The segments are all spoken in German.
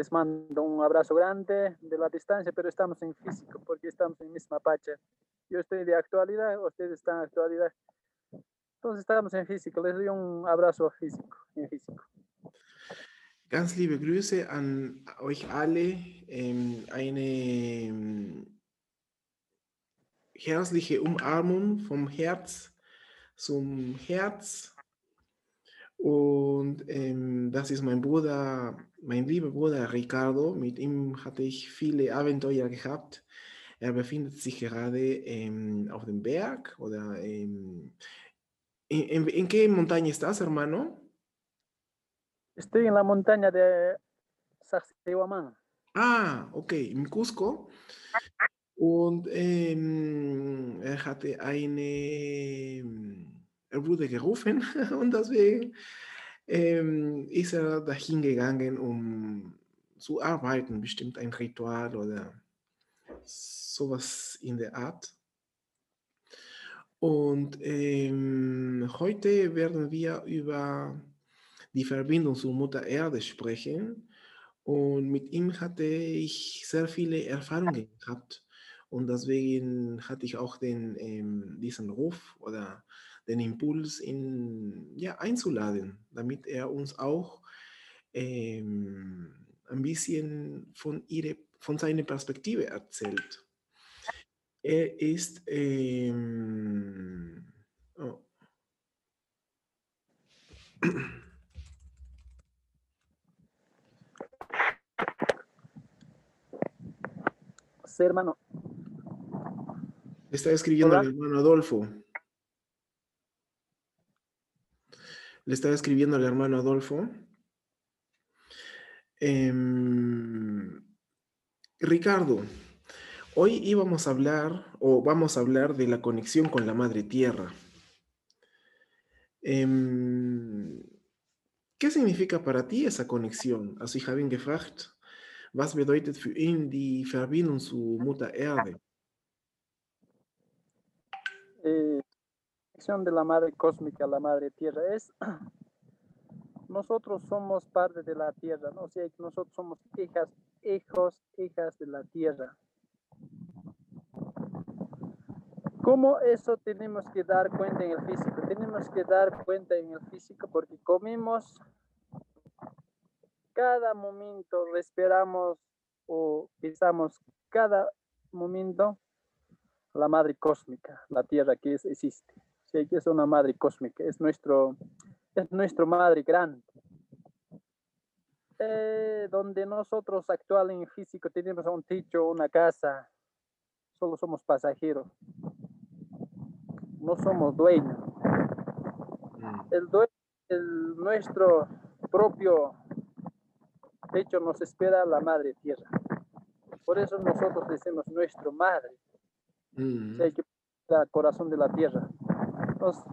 les mando un abrazo grande de la distancia, pero estamos en físico porque estamos en misma pacha. Yo estoy de actualidad, ustedes están en actualidad. Entonces estamos en físico. Les doy un abrazo físico, en físico. Ganz liebe Grüße an euch alle. Eine ähm, herzliche Umarmung vom Herz zum Herz. Und ähm, das ist mein Bruder, mein lieber Bruder Ricardo. Mit ihm hatte ich viele Abenteuer gehabt. Er befindet sich gerade ähm, auf dem Berg oder ähm, in, in, in qué montaña estás, hermano? Estoy en la montaña de Sacsayhuamán. Ah, okay, im Cusco. Und er hatte eine, er wurde gerufen und deswegen ähm, ist er dahin gegangen, um zu arbeiten, bestimmt ein Ritual oder sowas in der Art. Und ähm, heute werden wir über die Verbindung zur Mutter Erde sprechen. Und mit ihm hatte ich sehr viele Erfahrungen gehabt. Und deswegen hatte ich auch den, ähm, diesen Ruf oder den Impuls, ihn ja, einzuladen, damit er uns auch ähm, ein bisschen von, ihre, von seiner Perspektive erzählt. Er ist ähm, oh. Sí, hermano. Está escribiendo al hermano Adolfo. Le estaba escribiendo al hermano Adolfo. Em, Ricardo, hoy íbamos a hablar, o vamos a hablar de la conexión con la Madre Tierra. Em, ¿Qué significa para ti esa conexión? Also ich habe ihn gefragt, was bedeutet für ihn die Verbindung zu Mutter Erde? Eh, conexión de la madre cósmica, la madre tierra, es nosotros somos parte de la tierra, ¿no? O sea, nosotros somos hijas, hijos, hijas de la tierra. ¿Cómo eso tenemos que dar cuenta en el físico? Tenemos que dar cuenta en el físico porque comemos cada momento, respiramos o pisamos cada momento la madre cósmica, la tierra que existe. Que es una madre cósmica, es nuestro, es nuestro madre grande. Eh, donde nosotros actual en físico tenemos un techo, una casa, solo somos pasajeros. No somos dueños. Mm, El dueño, el, nuestro propio techo nos espera la madre tierra. Por eso nosotros decimos nuestro madre. mm, Sí, que al corazón de la tierra. Entonces,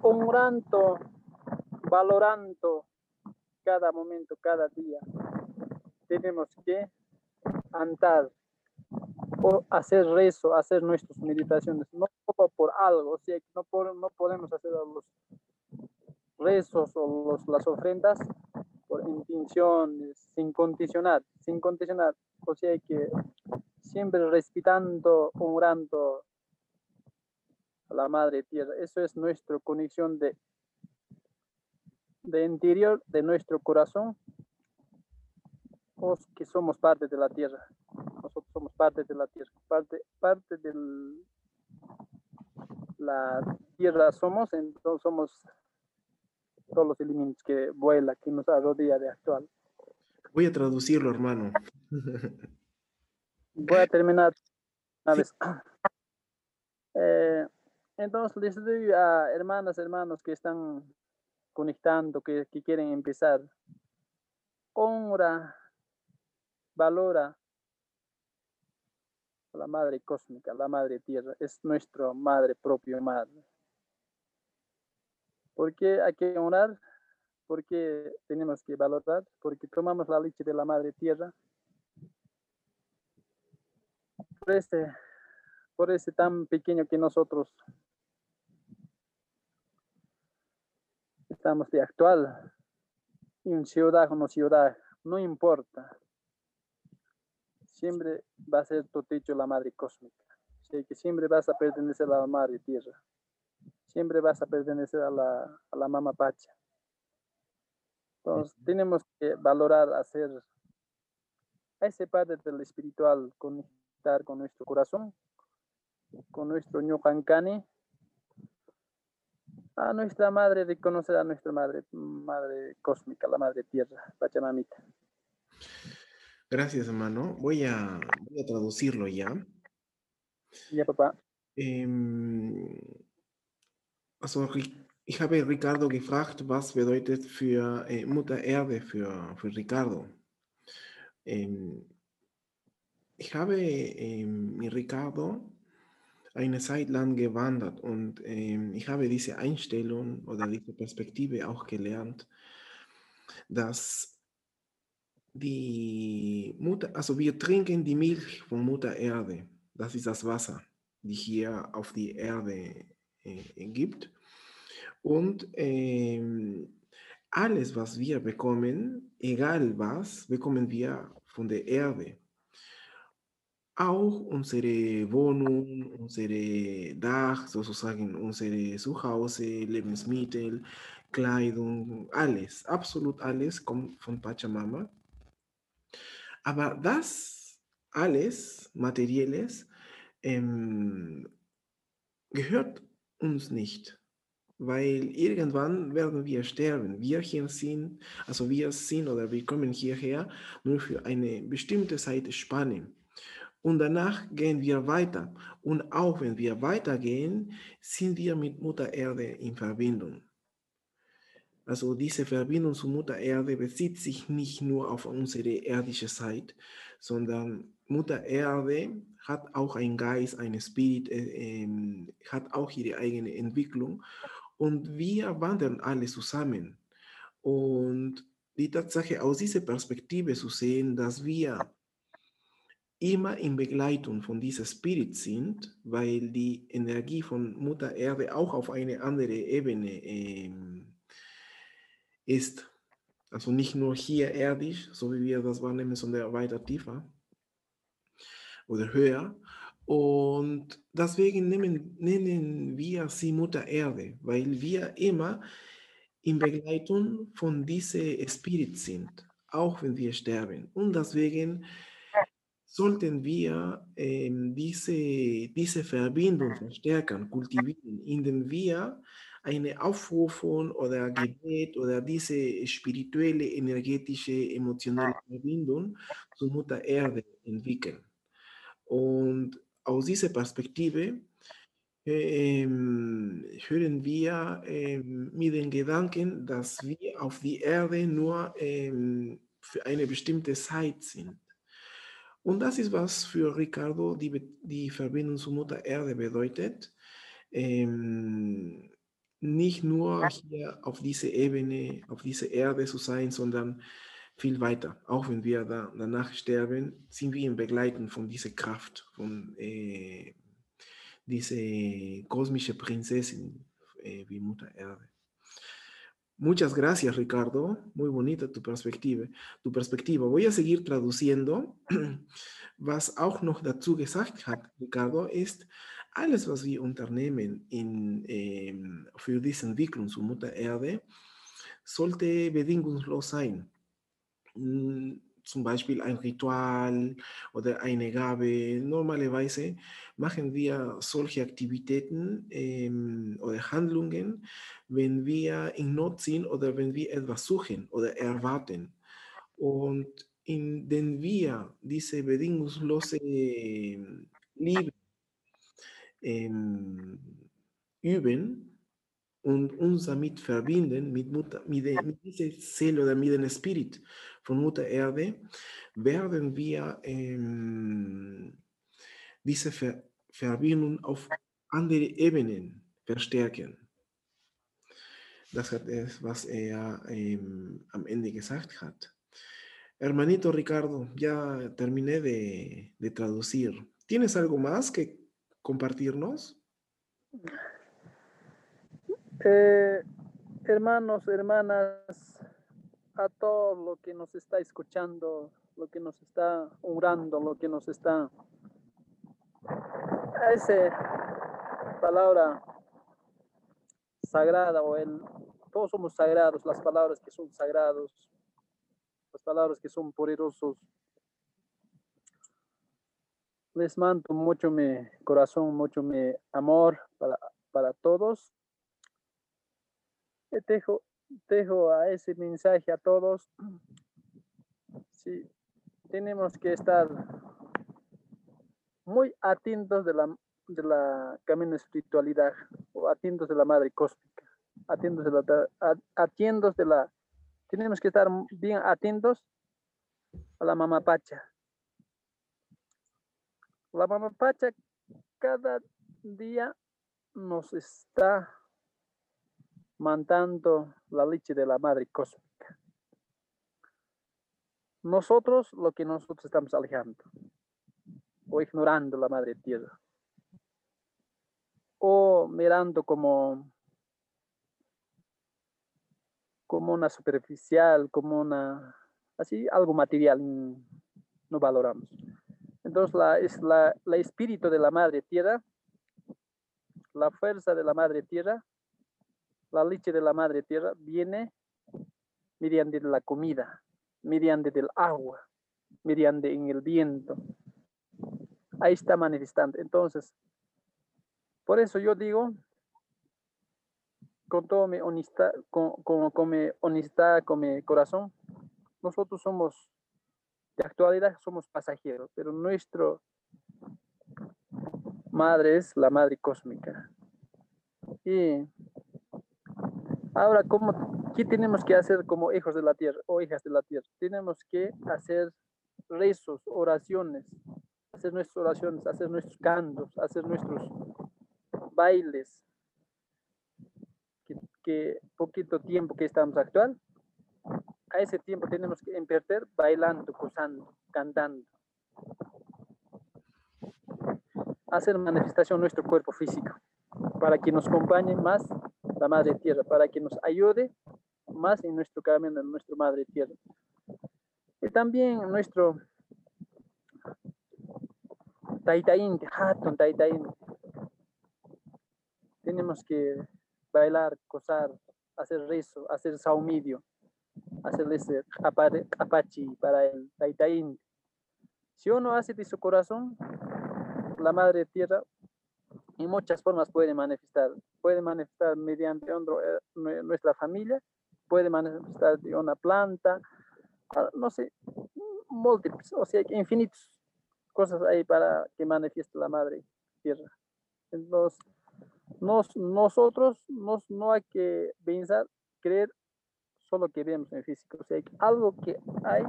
honrando, valorando cada momento, cada día, tenemos que andar o hacer rezo, hacer nuestras meditaciones, no por- algo, o no, por- no podemos hacer los rezos o los- las ofrendas por intenciones, sin condicionar, sin condicionar, o sea que siempre respetando, honrando a la madre tierra. Eso es nuestra conexión de, de interior de nuestro corazón, os que somos parte de la tierra. Nosotros somos parte de la tierra, parte, parte de la tierra somos, entonces somos todos los elementos que vuela, que nos rodea de actual. Voy a traducirlo, hermano. Voy a terminar una Sí. vez. Entonces les doy a hermanas, hermanos que están conectando, que, que quieren empezar. Honra, valora a la madre cósmica, la madre tierra. Es nuestra madre propia madre. ¿Por qué hay que honrar? Porque tenemos que valorar, porque tomamos la leche de la madre tierra. Por este, por ese tan pequeño que nosotros estamos de actual, en ciudad o no ciudad, no importa. siempre va a ser tu techo la madre cósmica. Así que siempre vas a pertenecer a la madre tierra. Siempre vas a pertenecer a la, a la mamá pacha. Entonces, tenemos que valorar hacer a ese padre del espiritual, conectar con nuestro corazón, con nuestro ñocancane, a nuestra madre, reconocer a nuestra madre, madre cósmica, la madre tierra, Pachamamita. Gracias, hermano. Voy a, voy a traducirlo ya. Ja, Papa. Ähm, also, ich habe Ricardo gefragt, was bedeutet für äh, Mutter Erde für, für Ricardo. Ähm, ich habe mit Ricardo eine Zeit lang gewandert und ähm, ich habe diese Einstellung oder diese Perspektive auch gelernt, dass die Mutter, also wir trinken die Milch von Mutter Erde, das ist das Wasser, die hier auf die Erde äh, gibt. Und ähm, alles, was wir bekommen, egal was, bekommen wir von der Erde. Auch unsere Wohnung, unsere Dach, sozusagen unsere Zuhause, Lebensmittel, Kleidung, alles, absolut alles kommt von Pachamama. Aber das alles, Materielles, ähm, gehört uns nicht, weil irgendwann werden wir sterben. Wir hier sind, also wir sind oder wir kommen hierher nur für eine bestimmte Zeitspanne. Und danach gehen wir weiter. Und auch wenn wir weitergehen, sind wir mit Mutter Erde in Verbindung. Also diese Verbindung zu Mutter Erde bezieht sich nicht nur auf unsere irdische Zeit, sondern Mutter Erde hat auch einen Geist, einen Spirit, äh, äh, hat auch ihre eigene Entwicklung und wir wandern alle zusammen. Und die Tatsache aus dieser Perspektive zu sehen, dass wir immer in Begleitung von dieser Spirit sind, weil die Energie von Mutter Erde auch auf eine andere Ebene äh, ist. Also nicht nur hier erdisch, so wie wir das wahrnehmen, sondern weiter tiefer oder höher. Und deswegen nennen, nennen wir sie Mutter Erde, weil wir immer in Begleitung von diesem Spirit sind, auch wenn wir sterben. Und deswegen sollten wir ähm, diese, diese Verbindung verstärken, kultivieren, indem wir eine Aufrufung oder Gebet oder diese spirituelle, energetische, emotionale Verbindung zu Mutter Erde entwickeln. Und aus dieser Perspektive ähm, hören wir ähm, mit den Gedanken, dass wir auf die Erde nur ähm, für eine bestimmte Zeit sind. Und das ist, was für Ricardo die, die Verbindung zu Mutter Erde bedeutet. Ähm, nicht nur hier auf dieser Ebene, auf dieser Erde zu sein, sondern viel weiter. Auch wenn wir da, danach sterben, sind wir im Begleiten von dieser Kraft, von äh, dieser kosmischen Prinzessin äh, wie Mutter Erde. Muchas gracias, Ricardo. Muy bonita tu perspectiva. Tu perspectiva. Voy a seguir traduciendo. Was auch noch dazu gesagt hat, Ricardo, ist, alles, was wir unternehmen in, ähm, für diese Entwicklung zu Mutter Erde, sollte bedingungslos sein. Zum Beispiel ein Ritual oder eine Gabe. Normalerweise machen wir solche Aktivitäten ähm, oder Handlungen, wenn wir in Not sind oder wenn wir etwas suchen oder erwarten. Und indem wir diese bedingungslose Liebe ähm, üben und uns damit verbinden, mit, Mutter, mit, mit dieser Seele oder mit dem Spirit von Mutter Erde, werden wir ähm, diese Ver Verbindung auf andere Ebenen verstärken. Das hat es, was er ähm, am Ende gesagt hat. Hermanito Ricardo, ya terminé de, de traducir. ¿Tienes algo más que compartirnos? Eh, hermanos, hermanas, a todo lo que nos está escuchando, lo que nos está honrando, lo que nos está... Esa palabra sagrada o el... Todos somos sagrados, las palabras que son sagrados, las palabras que son poderosos. Les mando mucho mi corazón, mucho mi amor para, para todos. Dejo, dejo a ese mensaje a todos. Sí, tenemos que estar muy atentos de la, de la camino espiritualidad o atentos de la madre cósmica, atentos de la, atentos de la, tenemos que estar bien atentos a la mamá Pacha. La mamá Pacha cada día nos está mandando la leche de la madre cósmica. Nosotros, lo que nosotros estamos alejando o ignorando la madre tierra o mirando como como una superficial, como una así algo material no valoramos. Entonces la, es la, la espíritu de la madre tierra, la fuerza de la madre tierra la leche de la madre tierra viene mediante la comida, mediante del agua, mediante en el viento. Ahí está manifestando. Entonces, por eso yo digo, con toda mi honestidad, con, con, mi honestidad, con mi corazón, nosotros somos, de actualidad somos pasajeros, pero nuestro madre es la madre cósmica. Y Ahora, ¿cómo, ¿qué tenemos que hacer como hijos de la tierra o hijas de la tierra? Tenemos que hacer rezos, oraciones, hacer nuestras oraciones, hacer nuestros cantos, hacer nuestros bailes, que, poquito tiempo que estamos actual, a ese tiempo tenemos que invertir bailando, gozando, cantando. Hacer manifestación nuestro cuerpo físico para que nos acompañe más la Madre Tierra, para que nos ayude más en nuestro camino, en nuestra Madre Tierra. Y también nuestro Taitaín, Hatun Taitaín. Tenemos que bailar, gozar, hacer rezo, hacer saumidio, hacer ese apachi para el Taitaín. Si uno hace de su corazón, la Madre Tierra en muchas formas puede manifestar. Puede manifestar mediante eh, nuestra familia, puede manifestar de una planta, ah, no sé, múltiples, o sea, infinitas cosas hay para que manifieste la madre tierra. Entonces, nos, nosotros nos, no hay que pensar, creer solo que vemos en físico, o sea, algo que hay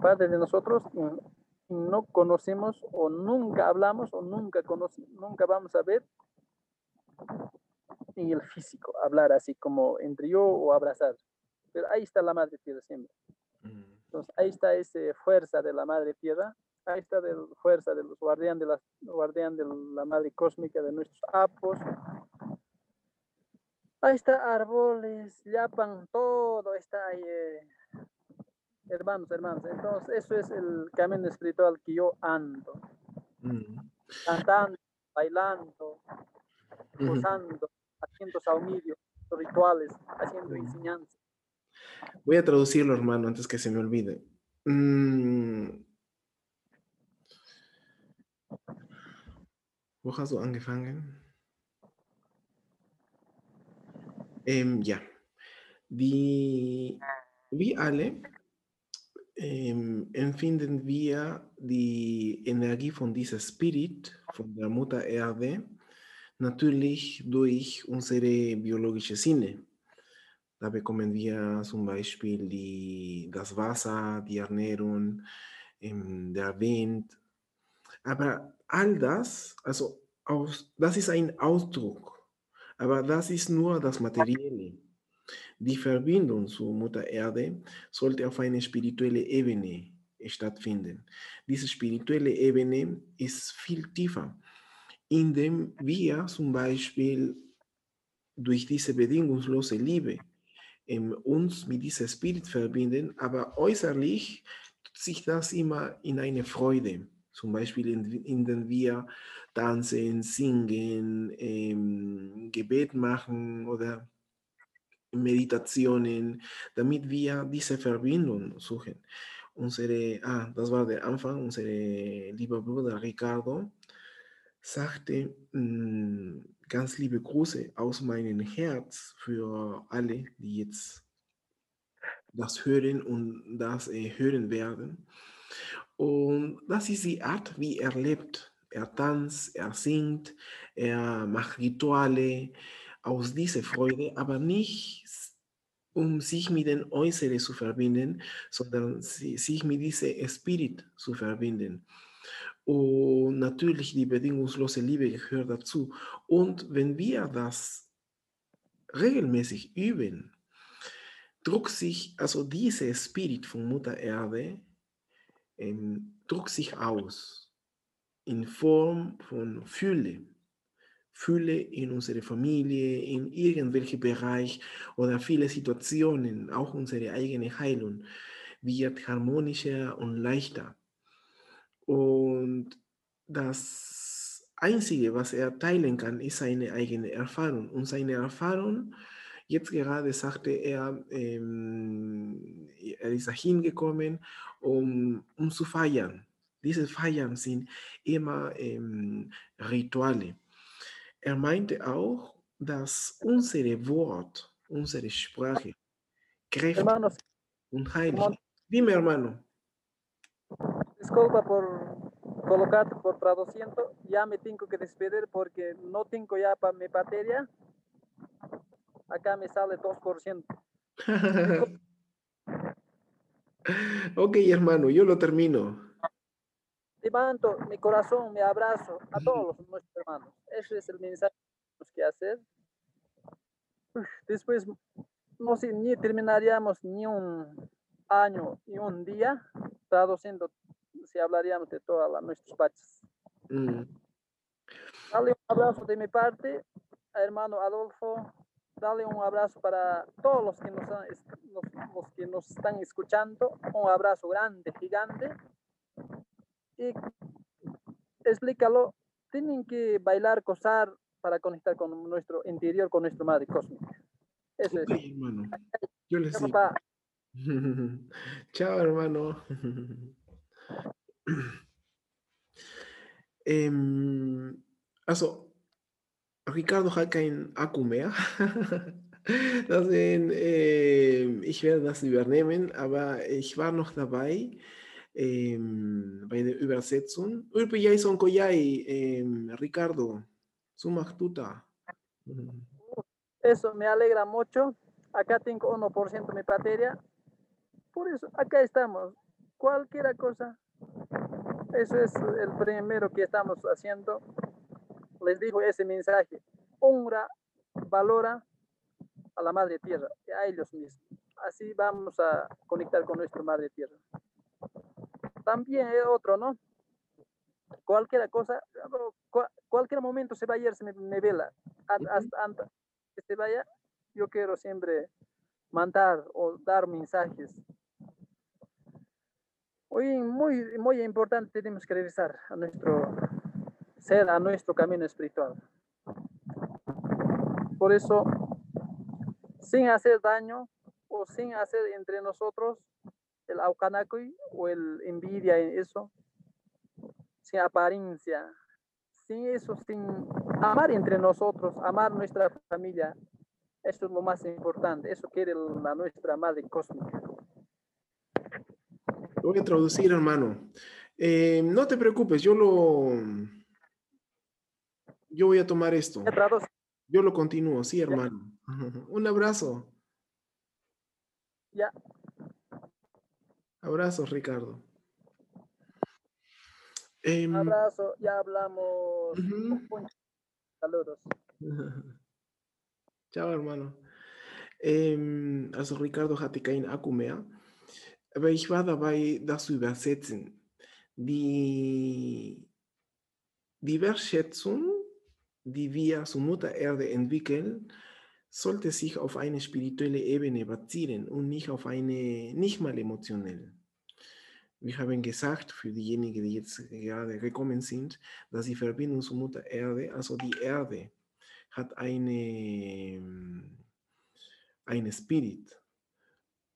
parte de nosotros no conocemos o nunca hablamos o nunca nunca vamos a ver en el físico, hablar así como entre yo o abrazar. Pero ahí está la madre tierra siempre. Mm. Entonces ahí está esa fuerza de la madre tierra, ahí está la fuerza de los guardianes de la, guardián de la madre cósmica de nuestros apos. Ahí está árboles, yapan, todo está ahí. Eh, hermanos, hermanos. Entonces, eso es el camino espiritual que yo ando. Mm. Cantando, bailando, gozando, haciendo saumidio, rituales, haciendo enseñanza. Voy a traducirlo, hermano, antes que se me olvide. Mm. Wo hast du angefangen? Ähm, ja. Die, wie alle empfinden wir die Energie von diesem Spirit, von der Mutter Erde, natürlich durch unsere biologische Sinne. Da bekommen wir zum Beispiel die, das Wasser, die Ernährung, der Wind. Aber all das, also aus, das ist ein Ausdruck, aber das ist nur das Materielle. Die Verbindung zur Mutter Erde sollte auf einer spirituellen Ebene stattfinden. Diese spirituelle Ebene ist viel tiefer, indem wir zum Beispiel durch diese bedingungslose Liebe ähm, uns mit diesem Spirit verbinden, aber äußerlich tut sich das immer in eine Freude. Zum Beispiel, in, indem wir tanzen, singen, ähm, Gebet machen oder Meditationen, damit wir diese Verbindung suchen. Unsere, ah, das war der Anfang, unser lieber Bruder Ricardo sagte mh, ganz liebe Grüße aus meinem Herz für alle, die jetzt das hören und das äh, hören werden. Und das ist die Art, wie er lebt. Er tanzt, er singt, er macht Rituale aus dieser Freude, aber nicht um sich mit den Äußeren zu verbinden, sondern sich mit diesem Spirit zu verbinden. Und natürlich die bedingungslose Liebe gehört dazu. Und wenn wir das regelmäßig üben, druckt sich, also dieser Spirit von Mutter Erde, ähm, druckt sich aus in Form von Fülle. Fülle in unserer Familie, in irgendwelchem Bereich oder viele Situationen, auch unsere eigene Heilung wird harmonischer und leichter. Und das Einzige, was er teilen kann, ist seine eigene Erfahrung. Und seine Erfahrung, jetzt gerade sagte er, ähm, er ist dahin gekommen, um, um zu feiern. Diese Feiern sind immer ähm, Rituale. Er meinte auch, dass unsere Wort, unsere Sprache kräftig und heilig. Dime, hermano. Disculpa por colocarte por traduciendo. Ya me tengo que despedir porque no tengo ya para mi batería. Acá me sale 2%. ok, hermano, yo lo termino. Levanto mi corazón, mi abrazo a todos nuestros hermanos. Ese es el mensaje que tenemos que hacer. Después, no sé, ni terminaríamos ni un año y un día traduciendo si hablaríamos de todas nuestros baches. Mm. Dale un abrazo de mi parte, hermano Adolfo. Dale un abrazo para todos los que nos, los, que nos están escuchando. Un abrazo grande, gigante. Y explícalo. Tienen que bailar, cosar para conectar con nuestro interior, con nuestro madre cósmica. Eso es. hermano. Yo les digo. Chao, hermano. Ähm, also, Ricardo hat kein Akku mehr. Deswegen, äh, ich werde das übernehmen, aber ich war noch dabei ähm, bei der Übersetzung. Urpi Jason Koyai, ähm, Ricardo, sumach tuta. Eso me alegra mucho. Acá tengo 1% mi batería. Por eso, acá estamos. Cualquier cosa eso es el primero que estamos haciendo. Les digo ese mensaje. Honra, valora a la Madre Tierra, a ellos mismos. Así vamos a conectar con nuestra Madre Tierra. También hay otro, ¿no? Cualquier cosa, cualquier momento se va a ir, se me, vela. Hasta antes que se vaya, yo quiero siempre mandar o dar mensajes Hoy muy, muy importante tenemos que regresar a nuestro ser, a nuestro camino espiritual. Por eso, sin hacer daño o sin hacer entre nosotros el aucanacui o el envidia en eso, sin apariencia, sin eso, sin amar entre nosotros, amar nuestra familia, eso es lo más importante, eso quiere la nuestra madre cósmica voy a traducir, hermano. Eh, no te preocupes, yo lo... Yo voy a tomar esto. Yo lo continúo, sí, hermano. Un abrazo. Ya. Abrazos, Ricardo. Em, abrazo, ya hablamos. Saludos. Chao, hermano. Also Ricardo Hatikain Akumea. Aber ich war dabei, das zu übersetzen. Die, die Wertschätzung, die wir zur Mutter Erde entwickeln, sollte sich auf eine spirituelle Ebene basieren und nicht auf eine, nicht mal emotionell. Wir haben gesagt, für diejenigen, die jetzt gerade gekommen sind, dass die Verbindung zur Mutter Erde, also die Erde, hat eine, eine Spirit.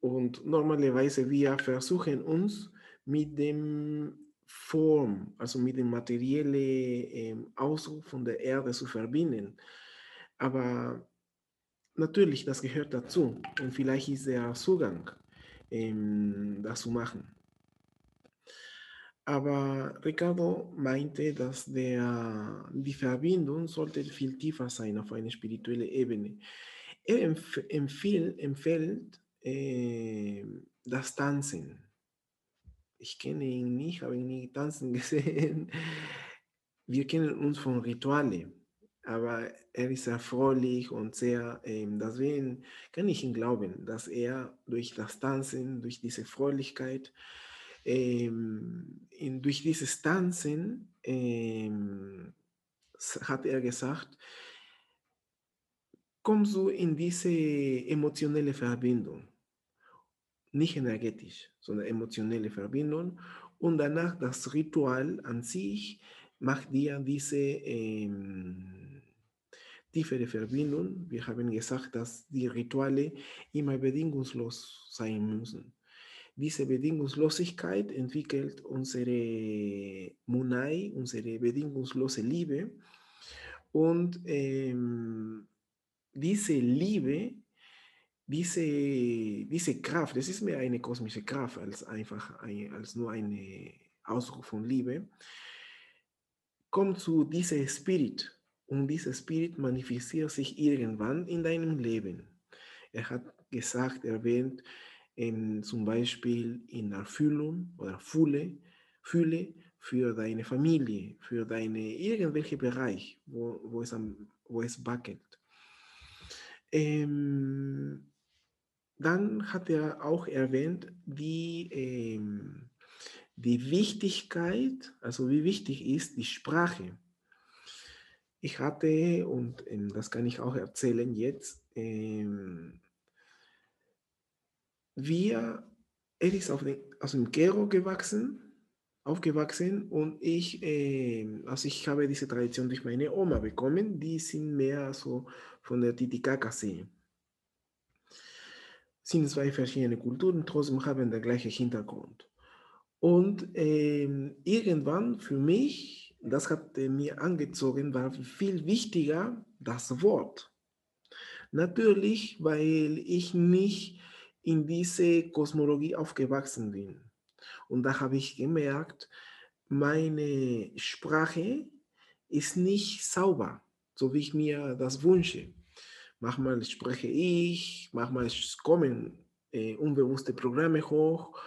Und normalerweise wir versuchen uns mit dem Form, also mit dem materiellen ähm, Ausdruck von der Erde zu verbinden. Aber natürlich, das gehört dazu. Und vielleicht ist der Zugang, ähm, das zu machen. Aber Ricardo meinte, dass der, die Verbindung sollte viel tiefer sein auf einer spirituellen Ebene. Er empf empfiehlt, empfiehlt äh, das Tanzen. Ich kenne ihn nicht, habe ihn nie tanzen gesehen. Wir kennen uns von Rituale aber er ist sehr fröhlich und sehr, ähm, deswegen kann ich ihm glauben, dass er durch das Tanzen, durch diese Fröhlichkeit, ähm, in, durch dieses Tanzen, ähm, hat er gesagt, kommst du in diese emotionelle Verbindung. Nicht energetisch, sondern emotionelle Verbindung. Und danach das Ritual an sich macht dir diese ähm, tiefere Verbindung. Wir haben gesagt, dass die Rituale immer bedingungslos sein müssen. Diese Bedingungslosigkeit entwickelt unsere Munai, unsere bedingungslose Liebe. Und ähm, diese Liebe, diese, diese Kraft, das ist mehr eine kosmische Kraft als einfach ein, als nur ein Ausdruck von Liebe, kommt zu diesem Spirit, und dieser Spirit manifestiert sich irgendwann in deinem Leben. Er hat gesagt, erwähnt, in, zum Beispiel in Erfüllung oder Fülle, Fülle für deine Familie, für deine irgendwelche Bereich, wo, wo, es, am, wo es wackelt. Ähm, dann hat er auch erwähnt, die, ähm, die Wichtigkeit, also wie wichtig ist die Sprache ich hatte, und ähm, das kann ich auch erzählen jetzt, ähm, wir, er ist auf den, aus dem Kero gewachsen, aufgewachsen und ich, äh, also ich habe diese Tradition durch meine Oma bekommen, die sind mehr so von der Titicaca-See. Sind zwei verschiedene Kulturen, trotzdem haben den gleichen Hintergrund. Und ähm, irgendwann für mich das hat mir angezogen, war viel wichtiger das Wort. Natürlich, weil ich nicht in diese Kosmologie aufgewachsen bin. Und da habe ich gemerkt, meine Sprache ist nicht sauber, so wie ich mir das wünsche. Manchmal spreche ich, manchmal kommen äh, unbewusste Programme hoch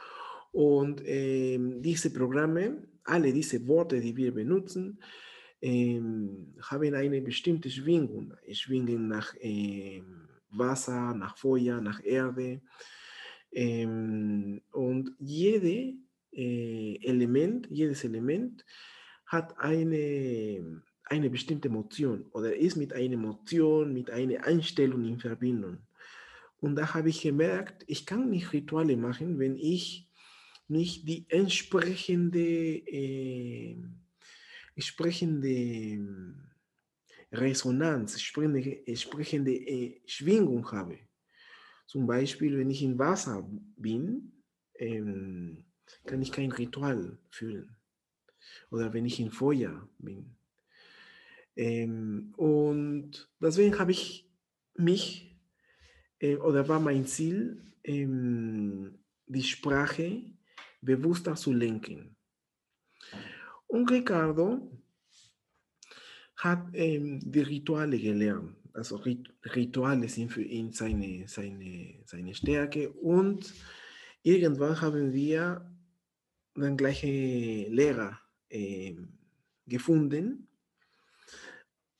und äh, diese Programme alle diese Worte, die wir benutzen, ähm, haben eine bestimmte Schwingung. Schwingen nach ähm, Wasser, nach Feuer, nach Erde. Ähm, und jede äh, Element, jedes Element hat eine, eine bestimmte Emotion oder ist mit einer Emotion, mit einer Einstellung in Verbindung. Und da habe ich gemerkt, ich kann nicht Rituale machen, wenn ich nicht die entsprechende, äh, entsprechende Resonanz, entsprechende, äh, Schwingung habe. Zum Beispiel, wenn ich in Wasser bin, ähm, kann ich kein Ritual fühlen. Oder wenn ich in Feuer bin. Ähm, und deswegen habe ich mich, äh, oder war mein Ziel, ähm, die Sprache bewusster zu lenken. Und Ricardo hat ähm, die Rituale gelernt. Also Rit Rituale sind für ihn seine, seine, seine Stärke. Und irgendwann haben wir den gleichen Lehrer äh, gefunden.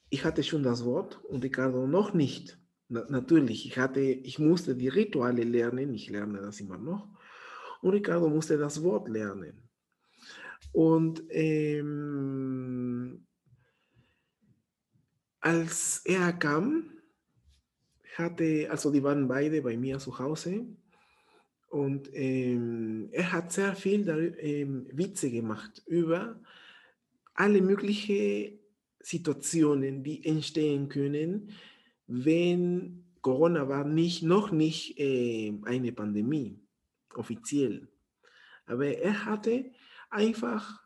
Ich hatte schon das Wort und Ricardo noch nicht. Na, natürlich, ich, hatte, ich musste die Rituale lernen. Ich lerne das immer noch. Und Ricardo musste das Wort lernen. Und ähm, als er kam, hatte, also die waren beide bei mir zu Hause und ähm, er hat sehr viel ähm, Witze gemacht über alle möglichen Situationen, die entstehen können, wenn Corona war nicht, noch nicht äh, eine Pandemie, offiziell. Aber er hatte einfach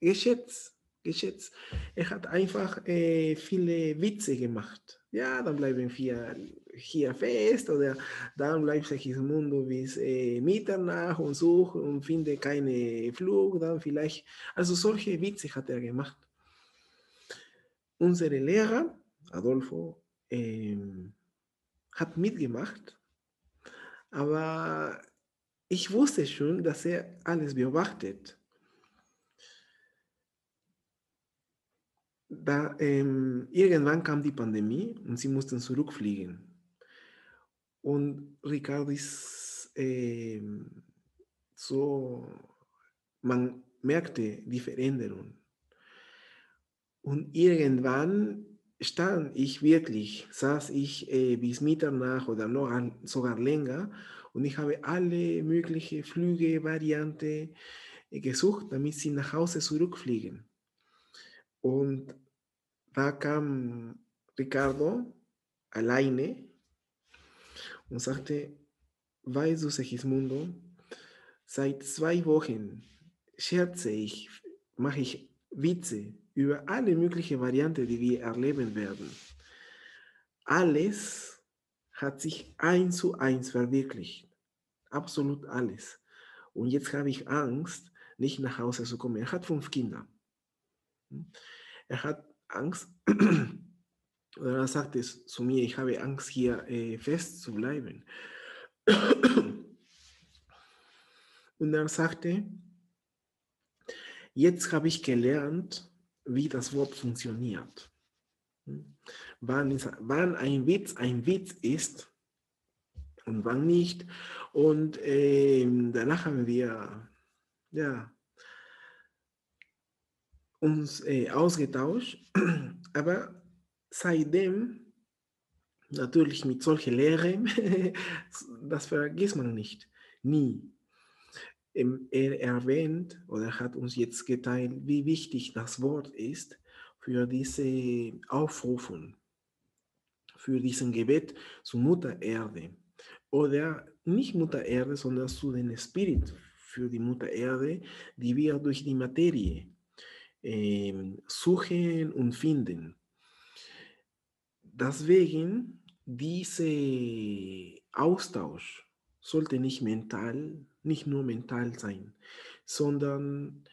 geschätzt, geschätzt. Er hat einfach äh, viele Witze gemacht. Ja, dann bleiben wir hier fest oder dann bleibt Segismundo bis äh, Mitternacht und sucht und findet keine Flug, dann vielleicht. Also solche Witze hat er gemacht. Unsere Lehrer, Adolfo, ähm, hat mitgemacht, aber ich wusste schon, dass er alles beobachtet. Da, ähm, irgendwann kam die Pandemie und sie mussten zurückfliegen. Und Ricardo ist äh, so, man merkte die Veränderung. Und irgendwann stand ich wirklich, saß ich äh, bis Mitternacht oder noch an, sogar länger und ich habe alle möglichen Flüge, Varianten äh, gesucht, damit sie nach Hause zurückfliegen. Und da kam Ricardo alleine und sagte, weißt du, Segismundo, seit zwei Wochen scherze ich, mache ich Witze über alle möglichen Varianten, die wir erleben werden. Alles hat sich eins zu eins verwirklicht. Absolut alles. Und jetzt habe ich Angst, nicht nach Hause zu kommen. Er hat fünf Kinder. Er hat Angst, oder er sagt es zu mir, ich habe Angst, hier äh, fest zu bleiben. Und er sagte, jetzt habe ich gelernt, wie das Wort funktioniert. Hm? Wann, ist, wann ein Witz ein Witz ist und wann nicht. Und äh, danach haben wir ja, uns äh, ausgetauscht. Aber seitdem, natürlich mit solchen Lehren, das vergisst man nicht. Nie er erwähnt oder hat uns jetzt geteilt, wie wichtig das Wort ist für diese Aufrufung, für diesen Gebet zu Mutter Erde. Oder nicht Mutter Erde, sondern zu den Spirit für die Mutter Erde, die wir durch die Materie äh, suchen und finden. Deswegen, dieser Austausch sollte nicht mental nicht nur mental sein, sondern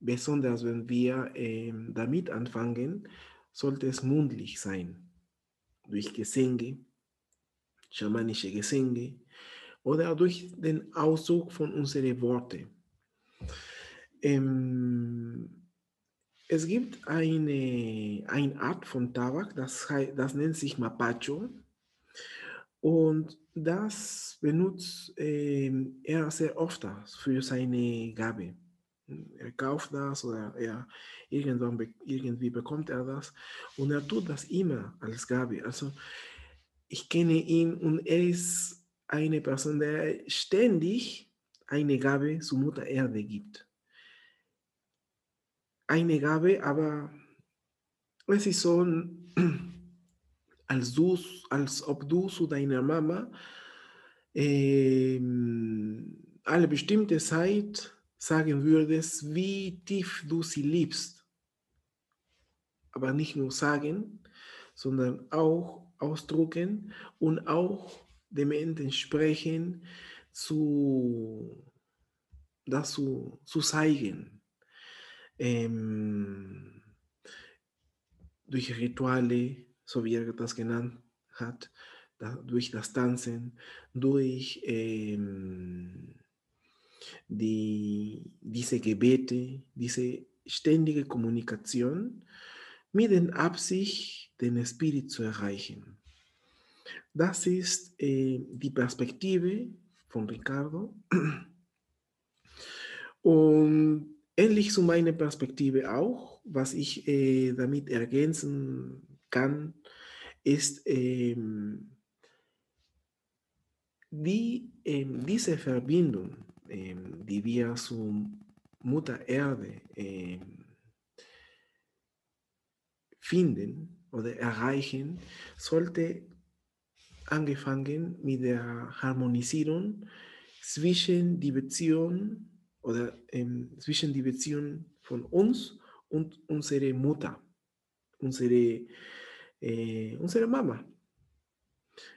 besonders wenn wir äh, damit anfangen, sollte es mundlich sein, durch Gesänge, schamanische Gesänge oder durch den Ausdruck von unseren Worten. Ähm, es gibt eine, eine Art von Tabak, das, das nennt sich Mapacho. Und das benutzt äh, er sehr oft für seine Gabe. Er kauft das oder er irgendwann irgendwie bekommt er das und er tut das immer als Gabe. Also ich kenne ihn und er ist eine Person, der ständig eine Gabe zur Mutter Erde gibt. Eine Gabe, aber es ist so als, du, als ob du zu deiner Mama äh, eine bestimmte Zeit sagen würdest, wie tief du sie liebst. Aber nicht nur sagen, sondern auch ausdrucken und auch dem entsprechen zu, das zu, zu zeigen. Ähm, durch Rituale, so wie er das genannt hat, da, durch das Tanzen, durch ähm, die, diese Gebete, diese ständige Kommunikation mit der Absicht, den Spirit zu erreichen. Das ist äh, die Perspektive von Ricardo. Und ähnlich zu meiner Perspektive auch, was ich äh, damit ergänzen kann, ist ähm, die, diese Verbindung, die wir zu Mutter Erde finden oder erreichen, sollte angefangen mit der Harmonisierung zwischen die Beziehung oder ähm, zwischen die Beziehung von uns und unsere Mutter, unsere, äh, unsere Mama.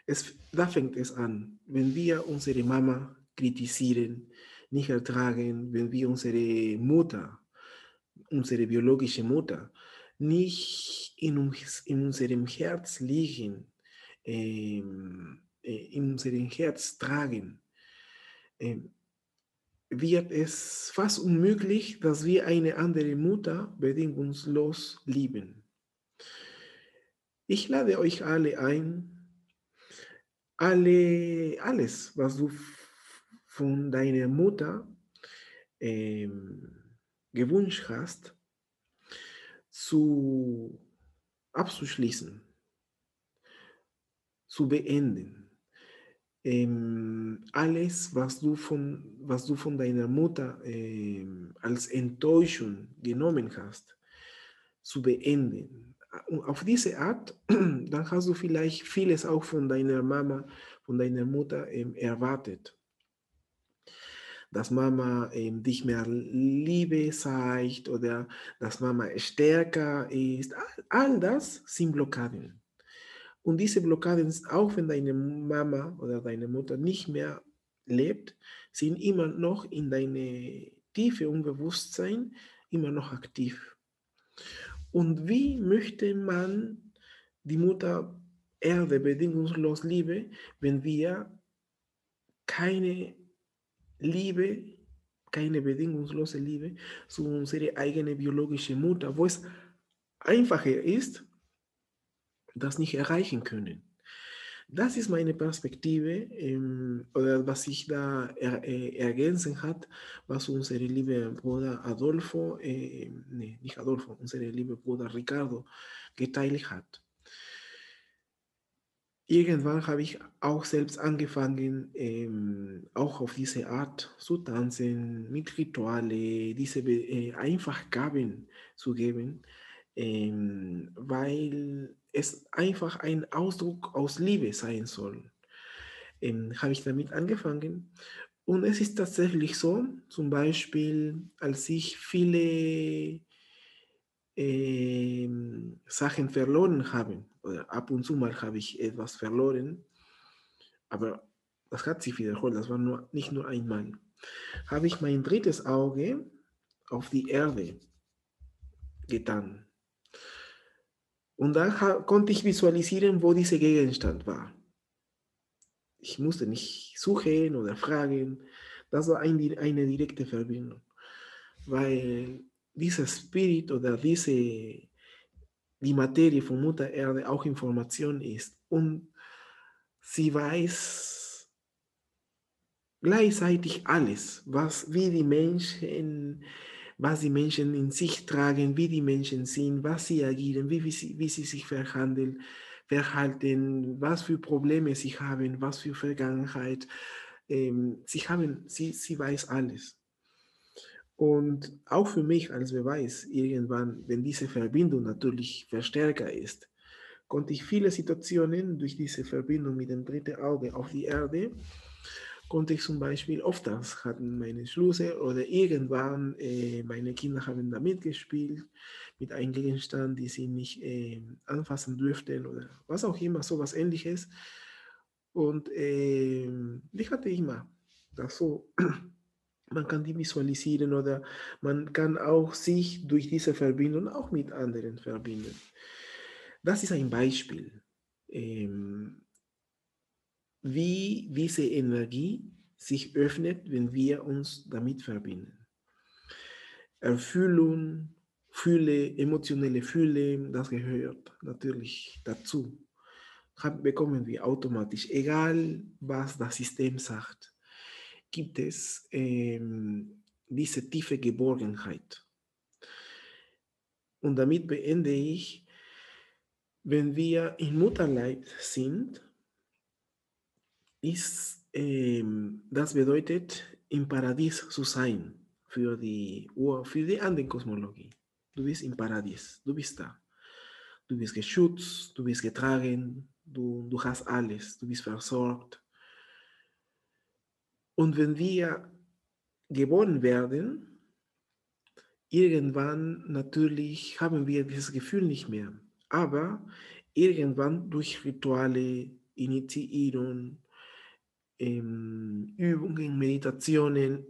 Es, da fängt es an, wenn wir unsere Mama kritisieren, nicht ertragen, wenn wir unsere Mutter, unsere biologische Mutter, nicht in, uns, in unserem Herz liegen, in unserem Herz tragen, wird es fast unmöglich, dass wir eine andere Mutter bedingungslos lieben. Ich lade euch alle ein, alle, alles, was du von deiner Mutter ähm, gewünscht hast, zu abzuschließen, zu beenden. Ähm, alles, was du von, was du von deiner Mutter ähm, als Enttäuschung genommen hast, zu beenden. Auf diese Art, dann hast du vielleicht vieles auch von deiner Mama, von deiner Mutter ähm, erwartet dass Mama dich mehr Liebe zeigt oder dass Mama stärker ist. All, all das sind Blockaden. Und diese Blockaden, auch wenn deine Mama oder deine Mutter nicht mehr lebt, sind immer noch in deine tiefe Unbewusstsein immer noch aktiv. Und wie möchte man die Mutter Erde bedingungslos lieben, wenn wir keine Liebe, keine bedingungslose Liebe zu unserer eigenen biologischen Mutter, wo es einfacher ist, das nicht erreichen können. Das ist meine Perspektive ähm, oder was sich da er, äh, ergänzen hat, was unser lieber Bruder Adolfo, äh, nee, nicht Adolfo, unser lieber Bruder Ricardo geteilt hat irgendwann habe ich auch selbst angefangen, ähm, auch auf diese Art zu tanzen, mit Rituale, diese äh, einfach Gaben zu geben, ähm, weil es einfach ein Ausdruck aus Liebe sein soll. Ähm, habe ich damit angefangen. Und es ist tatsächlich so, zum Beispiel, als ich viele ähm, Sachen verloren habe, oder ab und zu mal habe ich etwas verloren, aber das hat sich wiederholt, das war nur, nicht nur einmal, habe ich mein drittes Auge auf die Erde getan. Und da konnte ich visualisieren, wo dieser Gegenstand war. Ich musste nicht suchen oder fragen. Das war ein, eine direkte Verbindung. Weil dieser Spirit oder diese, die Materie von Mutter Erde auch Information ist und sie weiß gleichzeitig alles, was wie die Menschen, was die Menschen in sich tragen, wie die Menschen sind, was sie agieren, wie, wie, sie, wie sie sich verhandeln, verhalten, was für Probleme sie haben, was für Vergangenheit. Ähm, sie, haben, sie, sie weiß alles. Und auch für mich als Beweis, irgendwann, wenn diese Verbindung natürlich verstärker ist, konnte ich viele Situationen durch diese Verbindung mit dem dritten Auge auf die Erde, konnte ich zum Beispiel oftmals hatten meine Schlüsse oder irgendwann äh, meine Kinder haben damit gespielt, mit einem Gegenstand, die sie nicht äh, anfassen dürften oder was auch immer, sowas ähnliches. Und äh, ich hatte immer das so man kann die visualisieren oder man kann auch sich durch diese Verbindung auch mit anderen verbinden. Das ist ein Beispiel, ähm, wie diese Energie sich öffnet, wenn wir uns damit verbinden. Erfüllung, Fühle, emotionelle Fühle, das gehört natürlich dazu. Bekommen wir automatisch, egal was das System sagt gibt es ähm, diese tiefe Geborgenheit. Und damit beende ich, wenn wir im Mutterleib sind, ist ähm, das bedeutet, im Paradies zu sein für die, für die andere Kosmologie. Du bist im Paradies, du bist da. Du bist geschützt, du bist getragen, du, du hast alles, du bist versorgt. Und wenn wir geboren werden, irgendwann natürlich haben wir dieses Gefühl nicht mehr. Aber irgendwann durch Rituale, Initiierung, ähm, Übungen, Meditationen,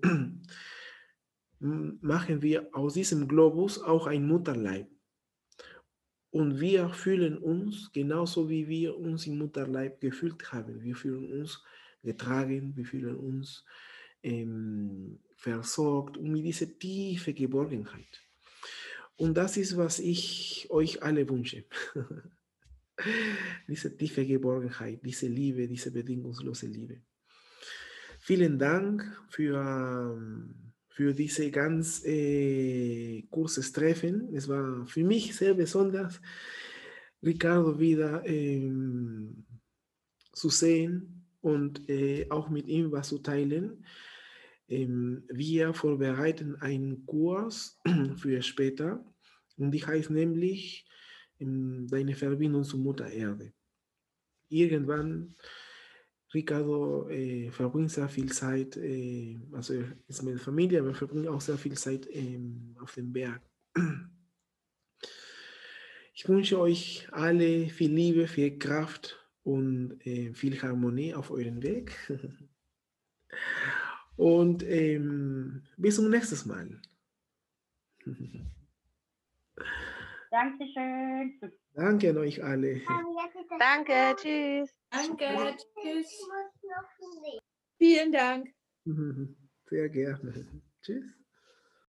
machen wir aus diesem Globus auch ein Mutterleib. Und wir fühlen uns genauso, wie wir uns im Mutterleib gefühlt haben. Wir fühlen uns getragen, wir fühlen uns ähm, versorgt und mit dieser tiefe Geborgenheit. Und das ist, was ich euch alle wünsche. diese tiefe Geborgenheit, diese Liebe, diese bedingungslose Liebe. Vielen Dank für, für diese ganz äh, kurzes Treffen. Es war für mich sehr besonders, Ricardo wieder ähm, zu sehen und äh, auch mit ihm was zu teilen. Ähm, wir vorbereiten einen Kurs für später und die heißt nämlich ähm, Deine Verbindung zur Mutter Erde. Irgendwann Ricardo äh, verbringt sehr viel Zeit, äh, also er ist mit der Familie, aber er verbringt auch sehr viel Zeit ähm, auf dem Berg. Ich wünsche euch alle viel Liebe, viel Kraft und äh, viel Harmonie auf euren Weg. Und ähm, bis zum nächsten Mal. Dankeschön. Danke an euch alle. Danke, tschüss. Danke, tschüss. Vielen Dank. Sehr gerne. Tschüss.